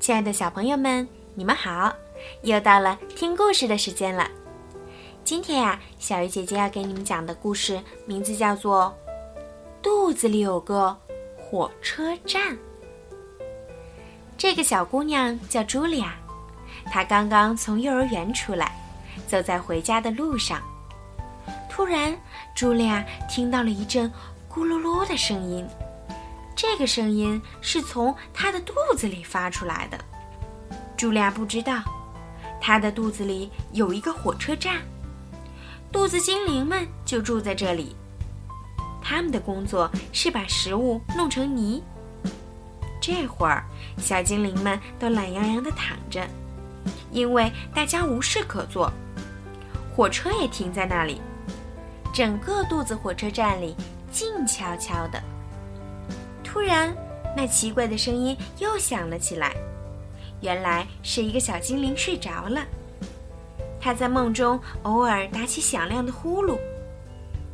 亲爱的小朋友们，你们好！又到了听故事的时间了。今天呀，小鱼姐姐要给你们讲的故事名字叫做《肚子里有个火车站》。这个小姑娘叫茱莉亚，她刚刚从幼儿园出来，走在回家的路上，突然，茱莉亚听到了一阵咕噜噜的声音。这个声音是从他的肚子里发出来的。茱莉亚不知道，他的肚子里有一个火车站，肚子精灵们就住在这里。他们的工作是把食物弄成泥。这会儿，小精灵们都懒洋洋地躺着，因为大家无事可做。火车也停在那里，整个肚子火车站里静悄悄的。突然，那奇怪的声音又响了起来。原来是一个小精灵睡着了，他在梦中偶尔打起响亮的呼噜，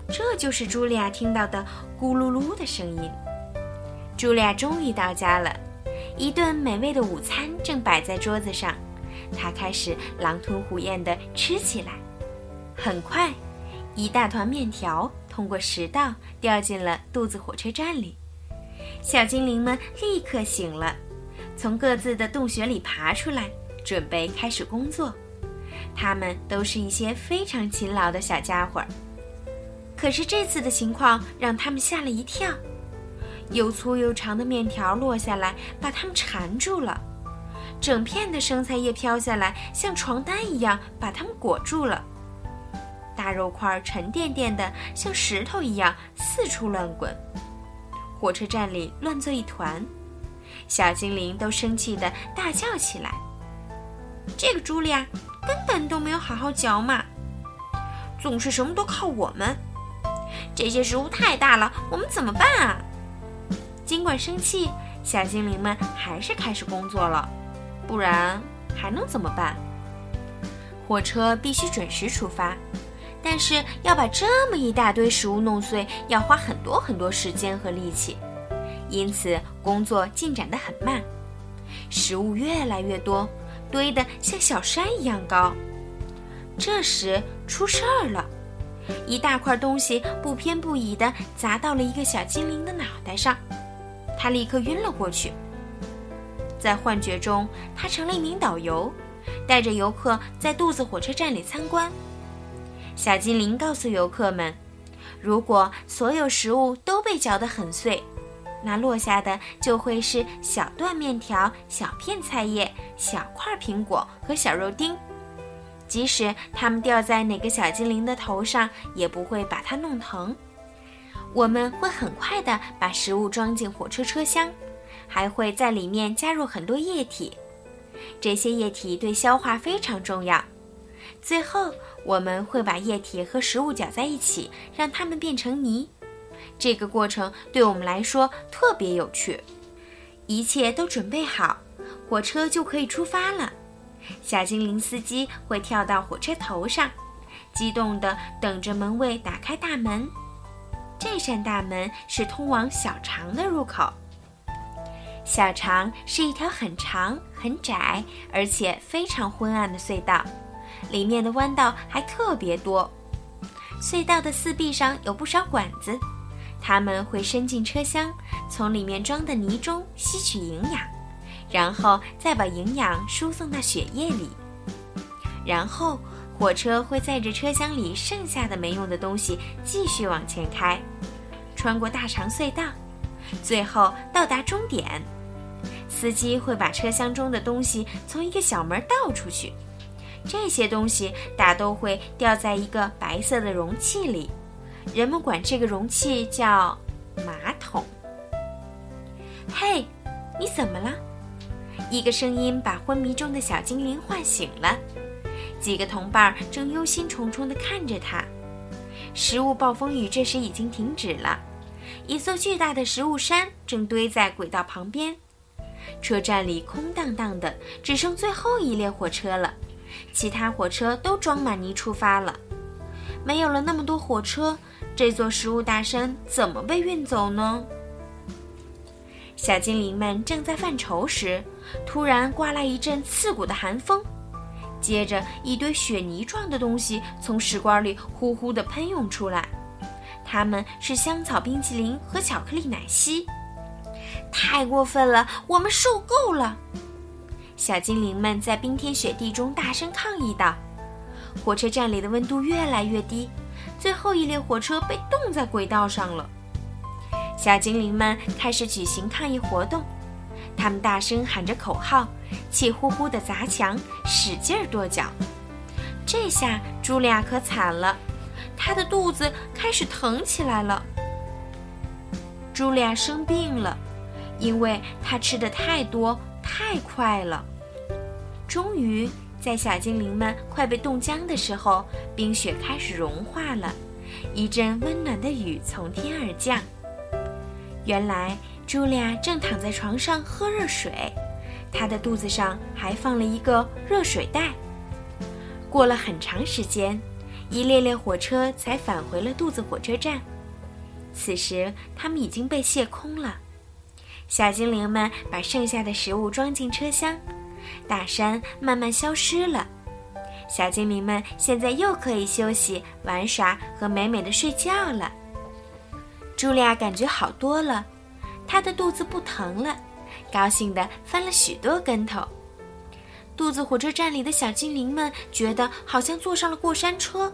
这就是茱莉亚听到的咕噜噜的声音。茱莉亚终于到家了，一顿美味的午餐正摆在桌子上，她开始狼吞虎咽地吃起来。很快，一大团面条通过食道掉进了肚子火车站里。小精灵们立刻醒了，从各自的洞穴里爬出来，准备开始工作。他们都是一些非常勤劳的小家伙儿。可是这次的情况让他们吓了一跳，又粗又长的面条落下来，把他们缠住了；整片的生菜叶飘下来，像床单一样把他们裹住了；大肉块沉甸甸的，像石头一样四处乱滚。火车站里乱作一团，小精灵都生气的大叫起来。这个茱莉亚根本都没有好好嚼嘛，总是什么都靠我们。这些食物太大了，我们怎么办啊？尽管生气，小精灵们还是开始工作了，不然还能怎么办？火车必须准时出发。但是要把这么一大堆食物弄碎，要花很多很多时间和力气，因此工作进展得很慢。食物越来越多，堆得像小山一样高。这时出事儿了，一大块东西不偏不倚地砸到了一个小精灵的脑袋上，他立刻晕了过去。在幻觉中，他成了一名导游，带着游客在肚子火车站里参观。小精灵告诉游客们：“如果所有食物都被嚼得很碎，那落下的就会是小段面条、小片菜叶、小块苹果和小肉丁。即使它们掉在哪个小精灵的头上，也不会把它弄疼。我们会很快地把食物装进火车车厢，还会在里面加入很多液体。这些液体对消化非常重要。”最后，我们会把液体和食物搅在一起，让它们变成泥。这个过程对我们来说特别有趣。一切都准备好，火车就可以出发了。小精灵司机会跳到火车头上，激动地等着门卫打开大门。这扇大门是通往小肠的入口。小肠是一条很长、很窄，而且非常昏暗的隧道。里面的弯道还特别多，隧道的四壁上有不少管子，它们会伸进车厢，从里面装的泥中吸取营养，然后再把营养输送到血液里。然后火车会载着车厢里剩下的没用的东西继续往前开，穿过大长隧道，最后到达终点。司机会把车厢中的东西从一个小门倒出去。这些东西大都会掉在一个白色的容器里，人们管这个容器叫马桶。嘿，你怎么了？一个声音把昏迷中的小精灵唤醒了。几个同伴正忧心忡忡地看着他。食物暴风雨这时已经停止了，一座巨大的食物山正堆在轨道旁边。车站里空荡荡的，只剩最后一列火车了。其他火车都装满泥出发了，没有了那么多火车，这座食物大山怎么被运走呢？小精灵们正在犯愁时，突然刮来一阵刺骨的寒风，接着一堆雪泥状的东西从食管里呼呼地喷涌出来。它们是香草冰淇淋和巧克力奶昔。太过分了，我们受够了！小精灵们在冰天雪地中大声抗议道。火车站里的温度越来越低，最后一列火车被冻在轨道上了。小精灵们开始举行抗议活动，他们大声喊着口号，气呼呼地砸墙，使劲跺脚。这下茱莉亚可惨了，她的肚子开始疼起来了。茱莉亚生病了，因为她吃的太多太快了。终于。在小精灵们快被冻僵的时候，冰雪开始融化了，一阵温暖的雨从天而降。原来，茱莉亚正躺在床上喝热水，她的肚子上还放了一个热水袋。过了很长时间，一列列火车才返回了肚子火车站。此时，它们已经被卸空了。小精灵们把剩下的食物装进车厢。大山慢慢消失了，小精灵们现在又可以休息、玩耍和美美的睡觉了。茱莉亚感觉好多了，她的肚子不疼了，高兴地翻了许多跟头。肚子火车站里的小精灵们觉得好像坐上了过山车，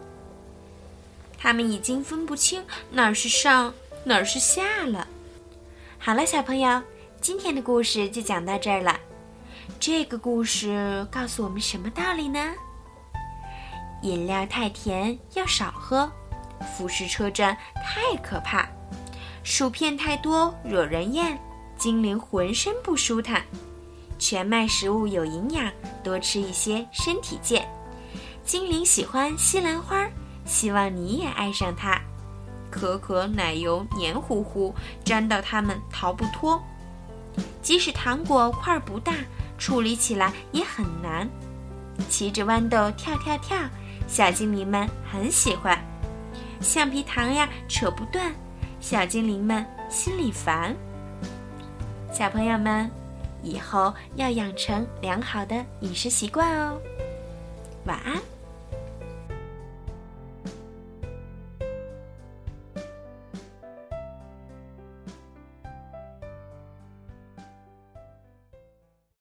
他们已经分不清哪儿是上，哪儿是下了。好了，小朋友，今天的故事就讲到这儿了。这个故事告诉我们什么道理呢？饮料太甜要少喝，腐蚀车站太可怕，薯片太多惹人厌，精灵浑身不舒坦。全麦食物有营养，多吃一些身体健。精灵喜欢西兰花，希望你也爱上它。可可奶油黏糊糊，粘到它们逃不脱。即使糖果块不大。处理起来也很难，骑着豌豆跳跳跳，小精灵们很喜欢。橡皮糖呀扯不断，小精灵们心里烦。小朋友们，以后要养成良好的饮食习惯哦。晚安。